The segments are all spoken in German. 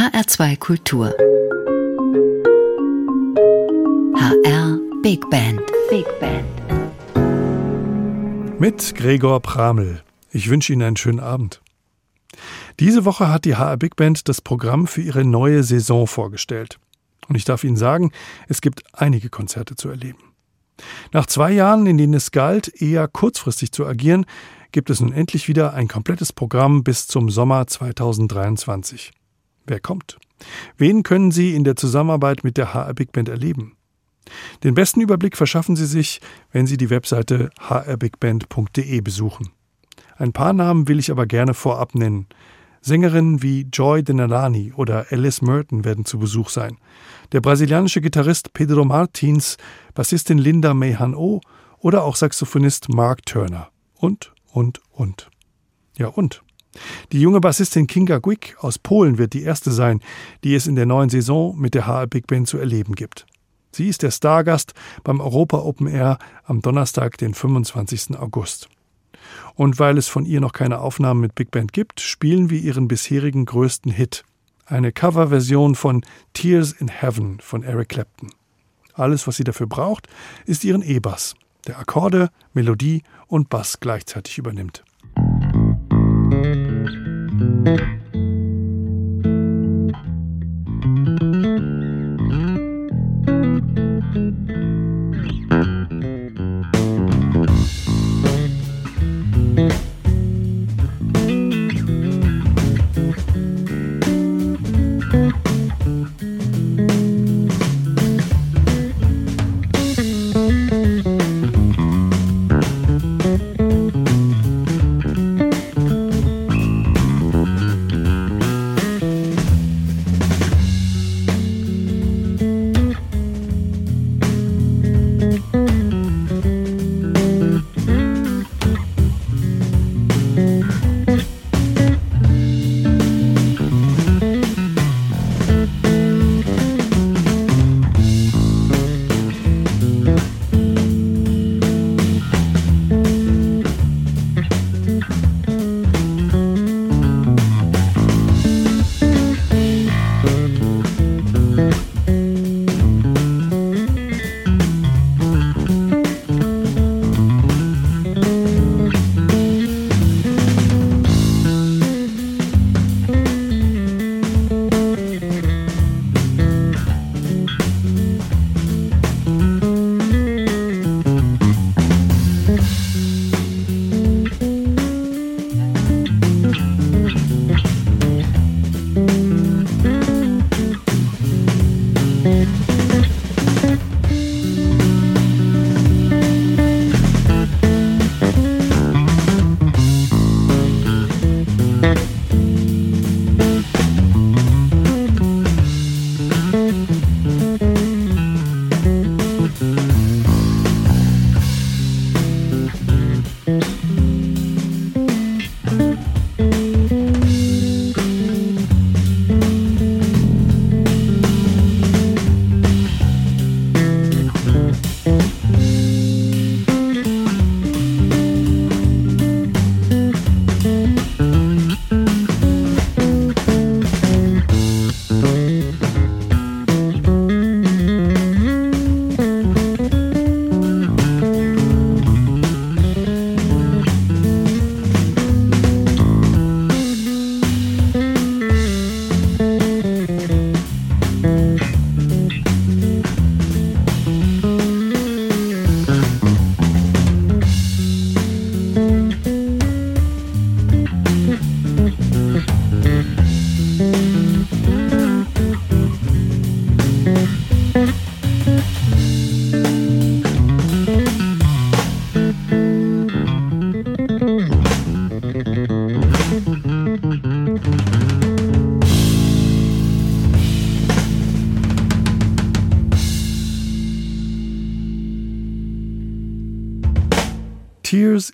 HR2 Kultur. HR Big Band. Big Band. Mit Gregor Pramel. Ich wünsche Ihnen einen schönen Abend. Diese Woche hat die HR Big Band das Programm für ihre neue Saison vorgestellt. Und ich darf Ihnen sagen, es gibt einige Konzerte zu erleben. Nach zwei Jahren, in denen es galt, eher kurzfristig zu agieren, gibt es nun endlich wieder ein komplettes Programm bis zum Sommer 2023. Wer kommt? Wen können Sie in der Zusammenarbeit mit der HR Big Band erleben? Den besten Überblick verschaffen Sie sich, wenn Sie die Webseite hrbigband.de besuchen. Ein paar Namen will ich aber gerne vorab nennen. Sängerinnen wie Joy Denalani oder Alice Merton werden zu Besuch sein. Der brasilianische Gitarrist Pedro Martins, Bassistin Linda Mehan-O oder auch Saxophonist Mark Turner. Und, und, und. Ja, und. Die junge Bassistin Kinga Gwick aus Polen wird die erste sein, die es in der neuen Saison mit der HR Big Band zu erleben gibt. Sie ist der Stargast beim Europa Open Air am Donnerstag, den 25. August. Und weil es von ihr noch keine Aufnahmen mit Big Band gibt, spielen wir ihren bisherigen größten Hit, eine Coverversion von Tears in Heaven von Eric Clapton. Alles, was sie dafür braucht, ist ihren E-Bass, der Akkorde, Melodie und Bass gleichzeitig übernimmt. Musik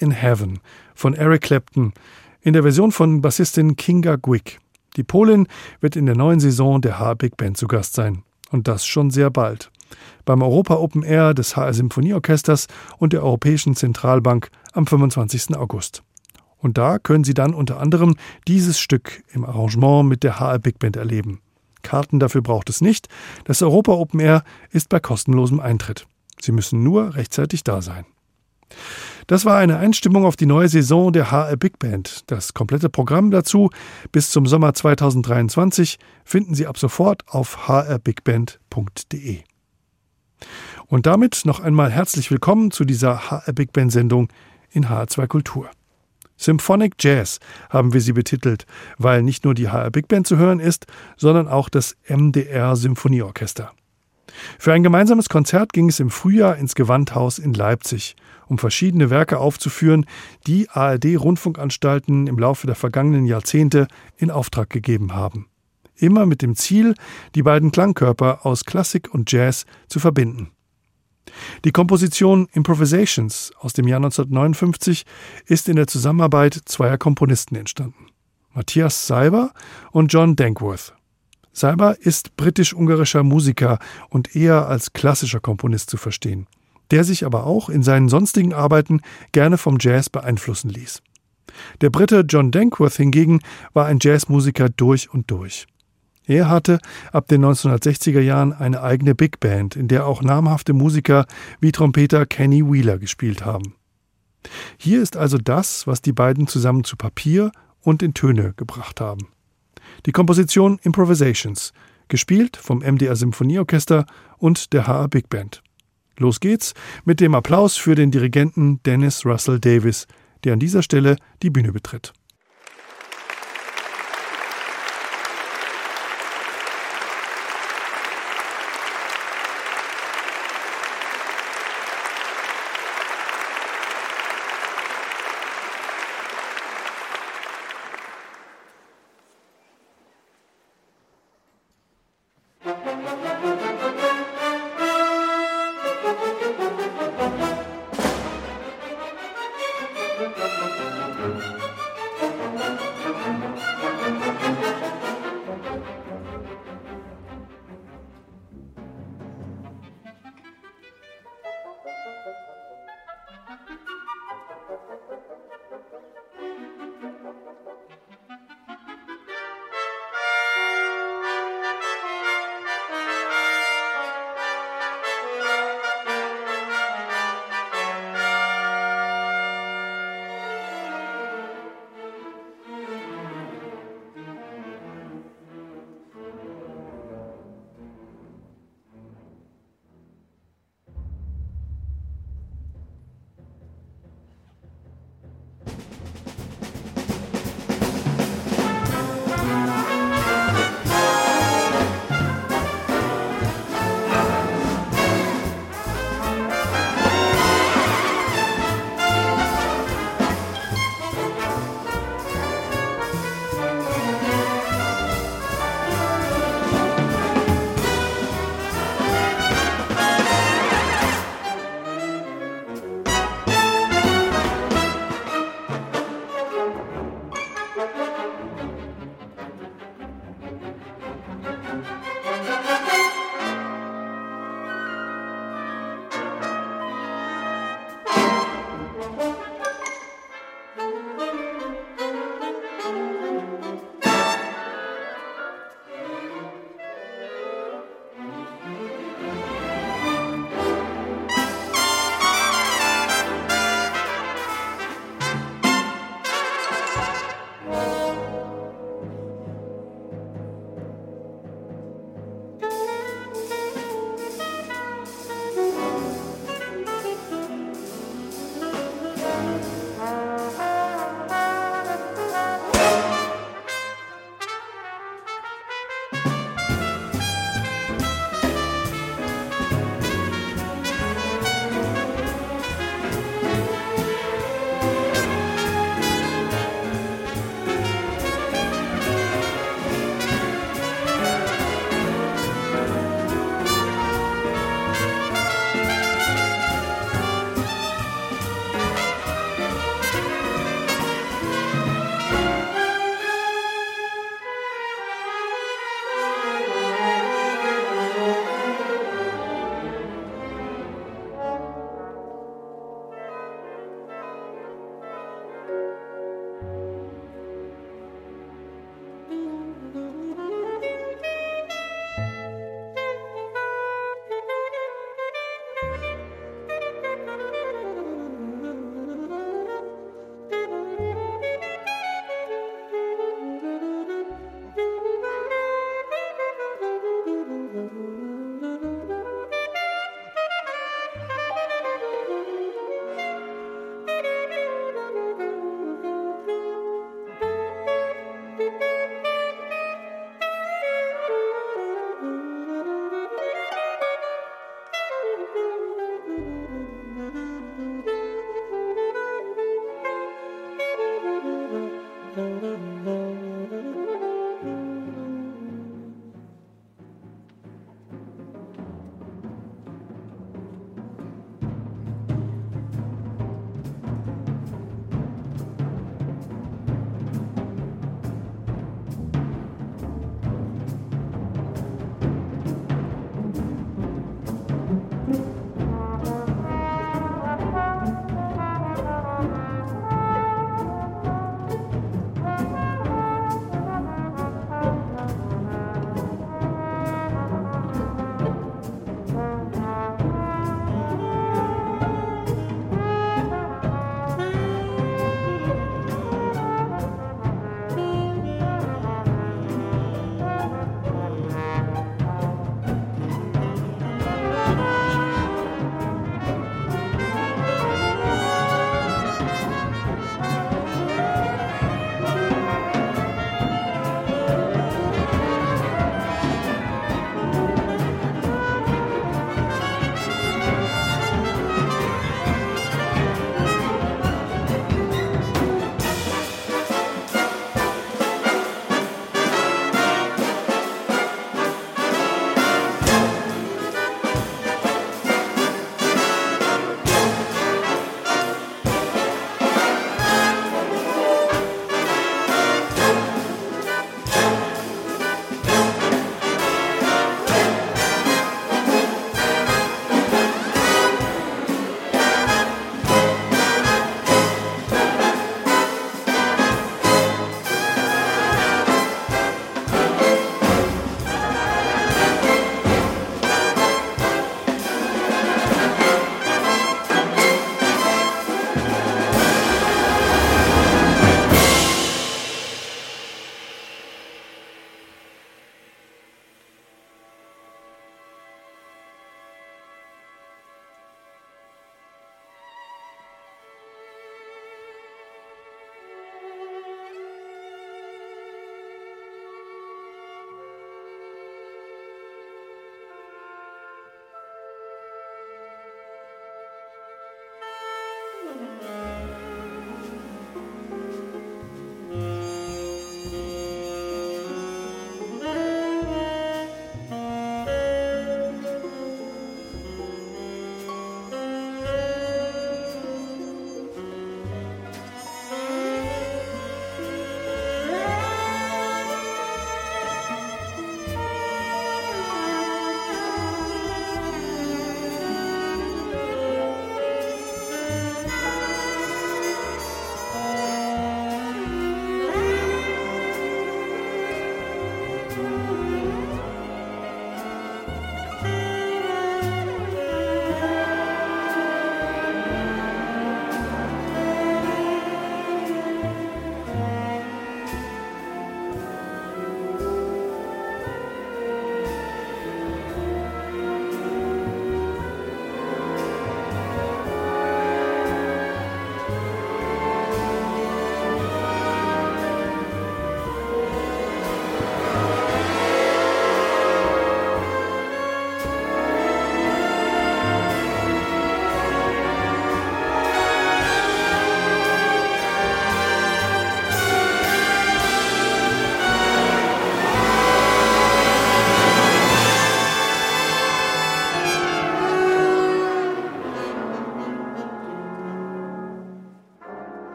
in Heaven von Eric Clapton in der Version von Bassistin Kinga Gwick. Die Polin wird in der neuen Saison der HR Big Band zu Gast sein. Und das schon sehr bald. Beim Europa Open Air des HR Symphonieorchesters und der Europäischen Zentralbank am 25. August. Und da können Sie dann unter anderem dieses Stück im Arrangement mit der HR Big Band erleben. Karten dafür braucht es nicht. Das Europa Open Air ist bei kostenlosem Eintritt. Sie müssen nur rechtzeitig da sein. Das war eine Einstimmung auf die neue Saison der HR Big Band. Das komplette Programm dazu bis zum Sommer 2023 finden Sie ab sofort auf hrbigband.de. Und damit noch einmal herzlich willkommen zu dieser HR Big Band Sendung in HR2 Kultur. Symphonic Jazz haben wir sie betitelt, weil nicht nur die HR Big Band zu hören ist, sondern auch das MDR Symphonieorchester. Für ein gemeinsames Konzert ging es im Frühjahr ins Gewandhaus in Leipzig, um verschiedene Werke aufzuführen, die ARD-Rundfunkanstalten im Laufe der vergangenen Jahrzehnte in Auftrag gegeben haben. Immer mit dem Ziel, die beiden Klangkörper aus Klassik und Jazz zu verbinden. Die Komposition Improvisations aus dem Jahr 1959 ist in der Zusammenarbeit zweier Komponisten entstanden. Matthias Seiber und John Dankworth. Seiber ist britisch-ungarischer Musiker und eher als klassischer Komponist zu verstehen, der sich aber auch in seinen sonstigen Arbeiten gerne vom Jazz beeinflussen ließ. Der Brite John Dankworth hingegen war ein Jazzmusiker durch und durch. Er hatte ab den 1960er Jahren eine eigene Big Band, in der auch namhafte Musiker wie Trompeter Kenny Wheeler gespielt haben. Hier ist also das, was die beiden zusammen zu Papier und in Töne gebracht haben. Die Komposition Improvisations, gespielt vom MDR Symphonieorchester und der HR Big Band. Los geht's mit dem Applaus für den Dirigenten Dennis Russell Davis, der an dieser Stelle die Bühne betritt.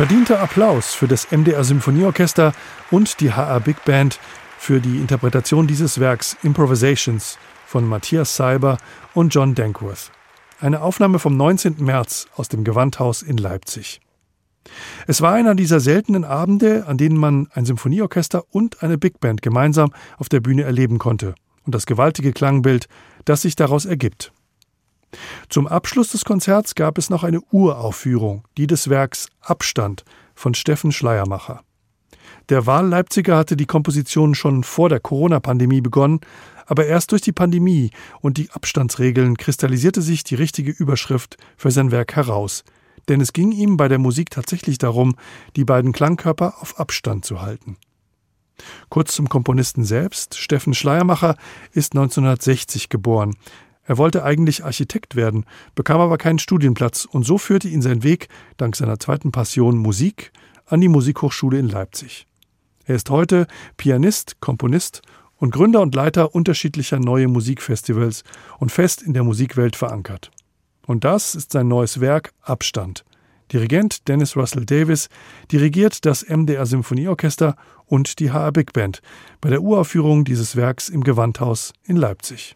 Verdienter Applaus für das MDR Symphonieorchester und die HR Big Band für die Interpretation dieses Werks Improvisations von Matthias Seiber und John Dankworth. Eine Aufnahme vom 19. März aus dem Gewandhaus in Leipzig. Es war einer dieser seltenen Abende, an denen man ein Symphonieorchester und eine Big Band gemeinsam auf der Bühne erleben konnte und das gewaltige Klangbild, das sich daraus ergibt. Zum Abschluss des Konzerts gab es noch eine Uraufführung, die des Werks Abstand von Steffen Schleiermacher. Der Wahlleipziger hatte die Komposition schon vor der Corona-Pandemie begonnen, aber erst durch die Pandemie und die Abstandsregeln kristallisierte sich die richtige Überschrift für sein Werk heraus. Denn es ging ihm bei der Musik tatsächlich darum, die beiden Klangkörper auf Abstand zu halten. Kurz zum Komponisten selbst. Steffen Schleiermacher ist 1960 geboren. Er wollte eigentlich Architekt werden, bekam aber keinen Studienplatz und so führte ihn sein Weg, dank seiner zweiten Passion Musik, an die Musikhochschule in Leipzig. Er ist heute Pianist, Komponist und Gründer und Leiter unterschiedlicher neue Musikfestivals und fest in der Musikwelt verankert. Und das ist sein neues Werk Abstand. Dirigent Dennis Russell Davis dirigiert das MDR Symphonieorchester und die HR Big Band bei der Uraufführung dieses Werks im Gewandhaus in Leipzig.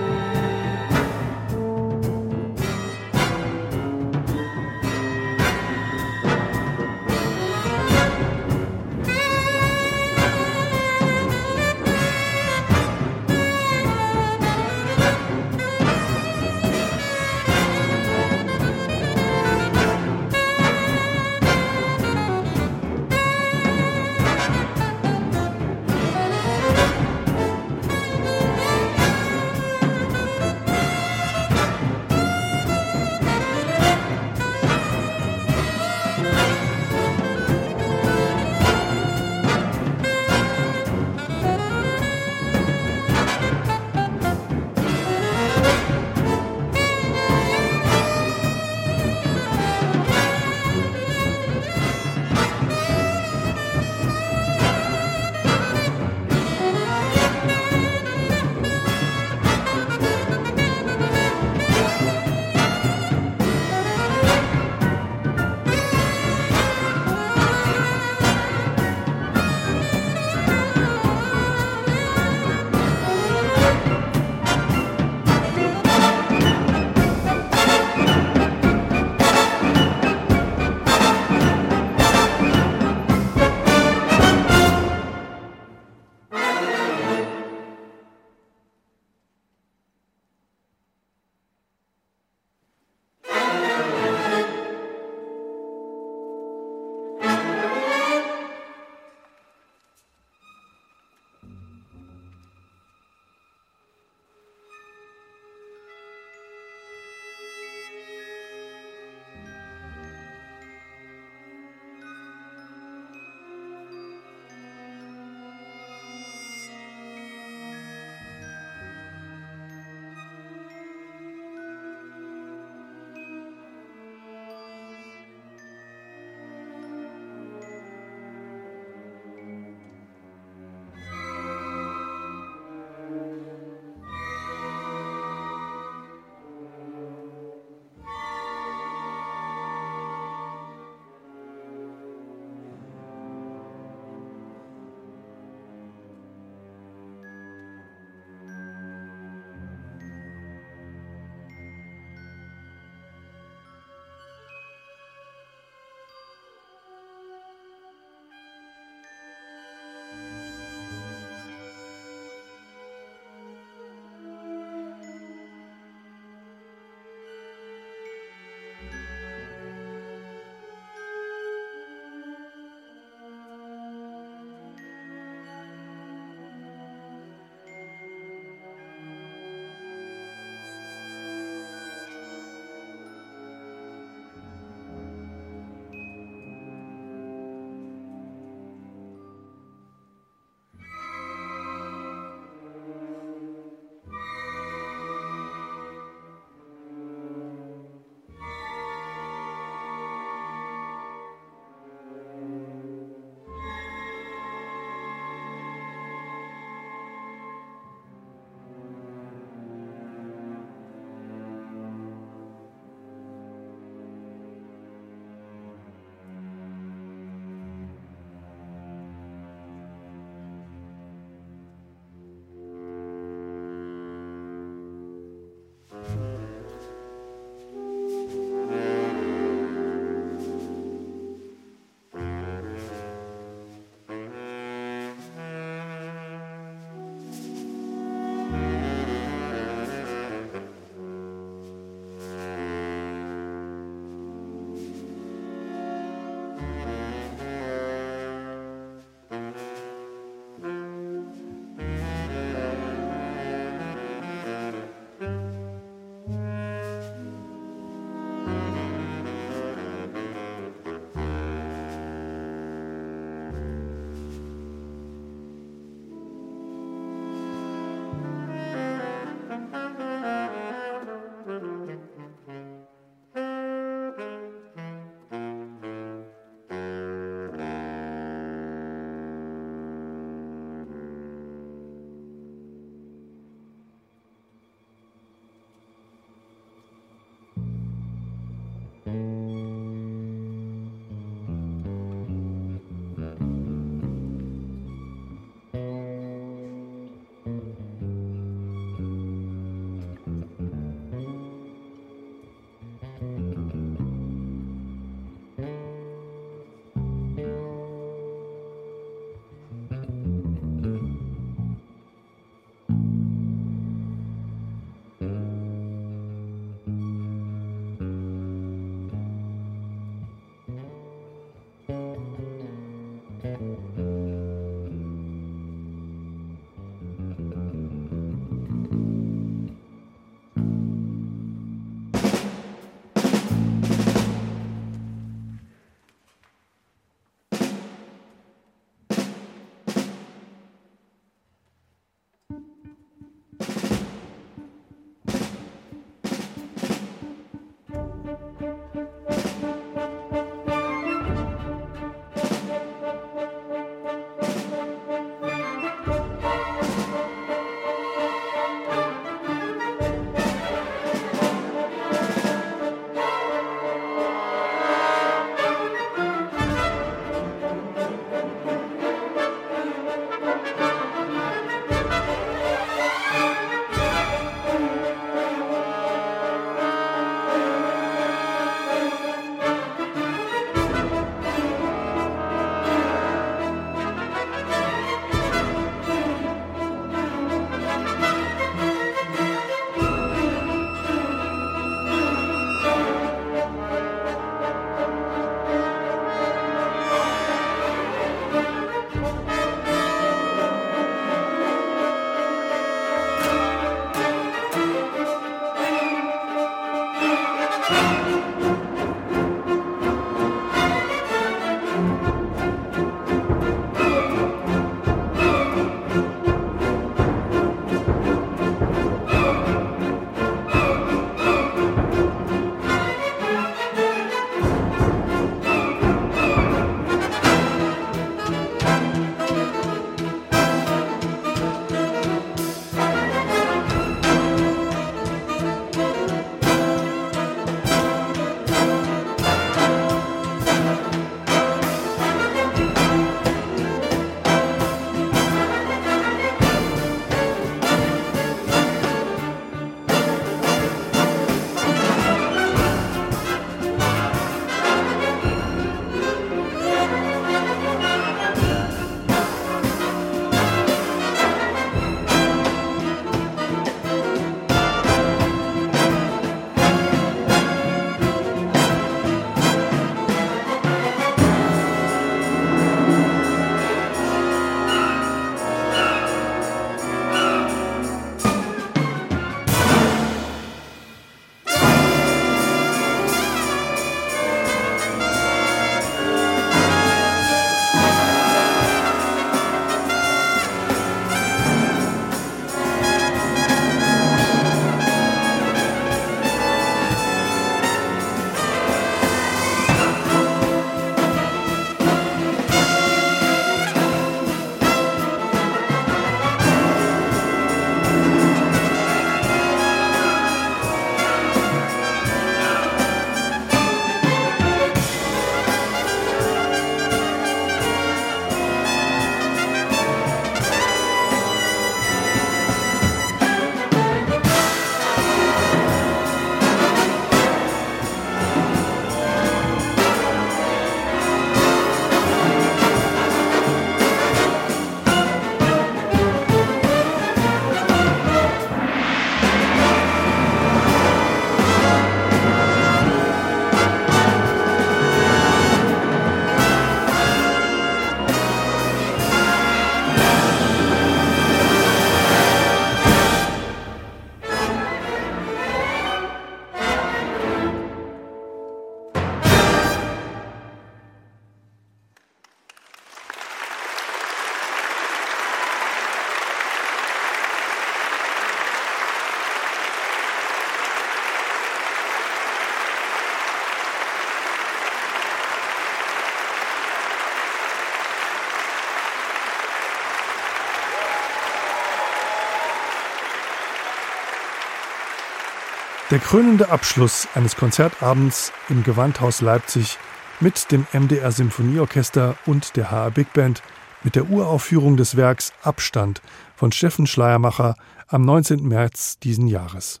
Der krönende Abschluss eines Konzertabends im Gewandhaus Leipzig mit dem MDR Symphonieorchester und der HR Big Band mit der Uraufführung des Werks Abstand von Steffen Schleiermacher am 19. März diesen Jahres.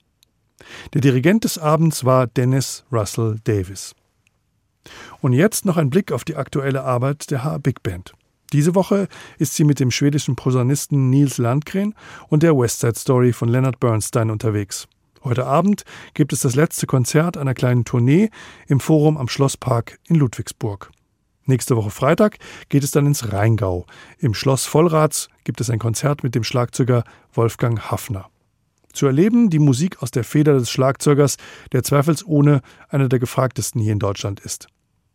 Der Dirigent des Abends war Dennis Russell Davis. Und jetzt noch ein Blick auf die aktuelle Arbeit der HR Big Band. Diese Woche ist sie mit dem schwedischen Posaunisten Nils Landgren und der West Side Story von Leonard Bernstein unterwegs. Heute Abend gibt es das letzte Konzert einer kleinen Tournee im Forum am Schlosspark in Ludwigsburg. Nächste Woche Freitag geht es dann ins Rheingau. Im Schloss Vollrats gibt es ein Konzert mit dem Schlagzeuger Wolfgang Hafner. Zu erleben die Musik aus der Feder des Schlagzeugers, der zweifelsohne einer der gefragtesten hier in Deutschland ist.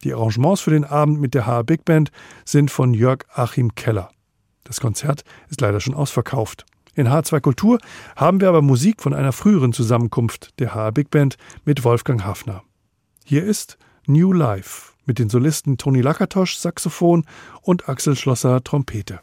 Die Arrangements für den Abend mit der HR Big Band sind von Jörg Achim Keller. Das Konzert ist leider schon ausverkauft. In H2 Kultur haben wir aber Musik von einer früheren Zusammenkunft der HR Big Band mit Wolfgang Hafner. Hier ist New Life mit den Solisten Toni Lakatosch Saxophon und Axel Schlosser Trompete.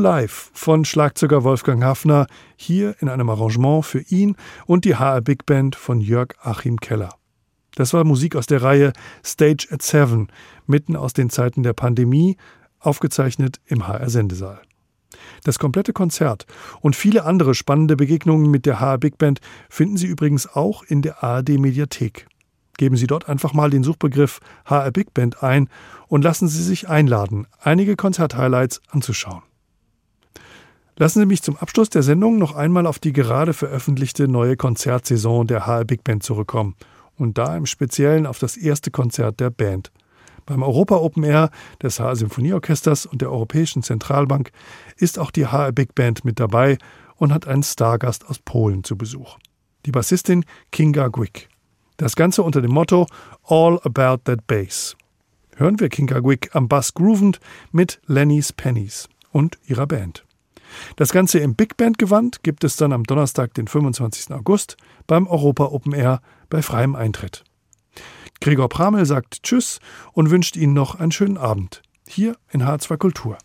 Life von Schlagzeuger Wolfgang Hafner, hier in einem Arrangement für ihn und die HR Big Band von Jörg Achim Keller. Das war Musik aus der Reihe Stage at Seven, mitten aus den Zeiten der Pandemie, aufgezeichnet im HR Sendesaal. Das komplette Konzert und viele andere spannende Begegnungen mit der HR Big Band finden Sie übrigens auch in der ARD Mediathek. Geben Sie dort einfach mal den Suchbegriff HR Big Band ein und lassen Sie sich einladen, einige Konzerthighlights anzuschauen. Lassen Sie mich zum Abschluss der Sendung noch einmal auf die gerade veröffentlichte neue Konzertsaison der HR Big Band zurückkommen und da im Speziellen auf das erste Konzert der Band. Beim Europa Open Air des HR Symphonieorchesters und der Europäischen Zentralbank ist auch die HR Big Band mit dabei und hat einen Stargast aus Polen zu Besuch. Die Bassistin Kinga Gwick. Das Ganze unter dem Motto All About That Bass. Hören wir Kinga Gwick am Bass groovend mit Lenny's Pennies und ihrer Band. Das Ganze im Big Band Gewand gibt es dann am Donnerstag, den 25. August, beim Europa Open Air bei freiem Eintritt. Gregor Pramel sagt Tschüss und wünscht Ihnen noch einen schönen Abend. Hier in H2 Kultur.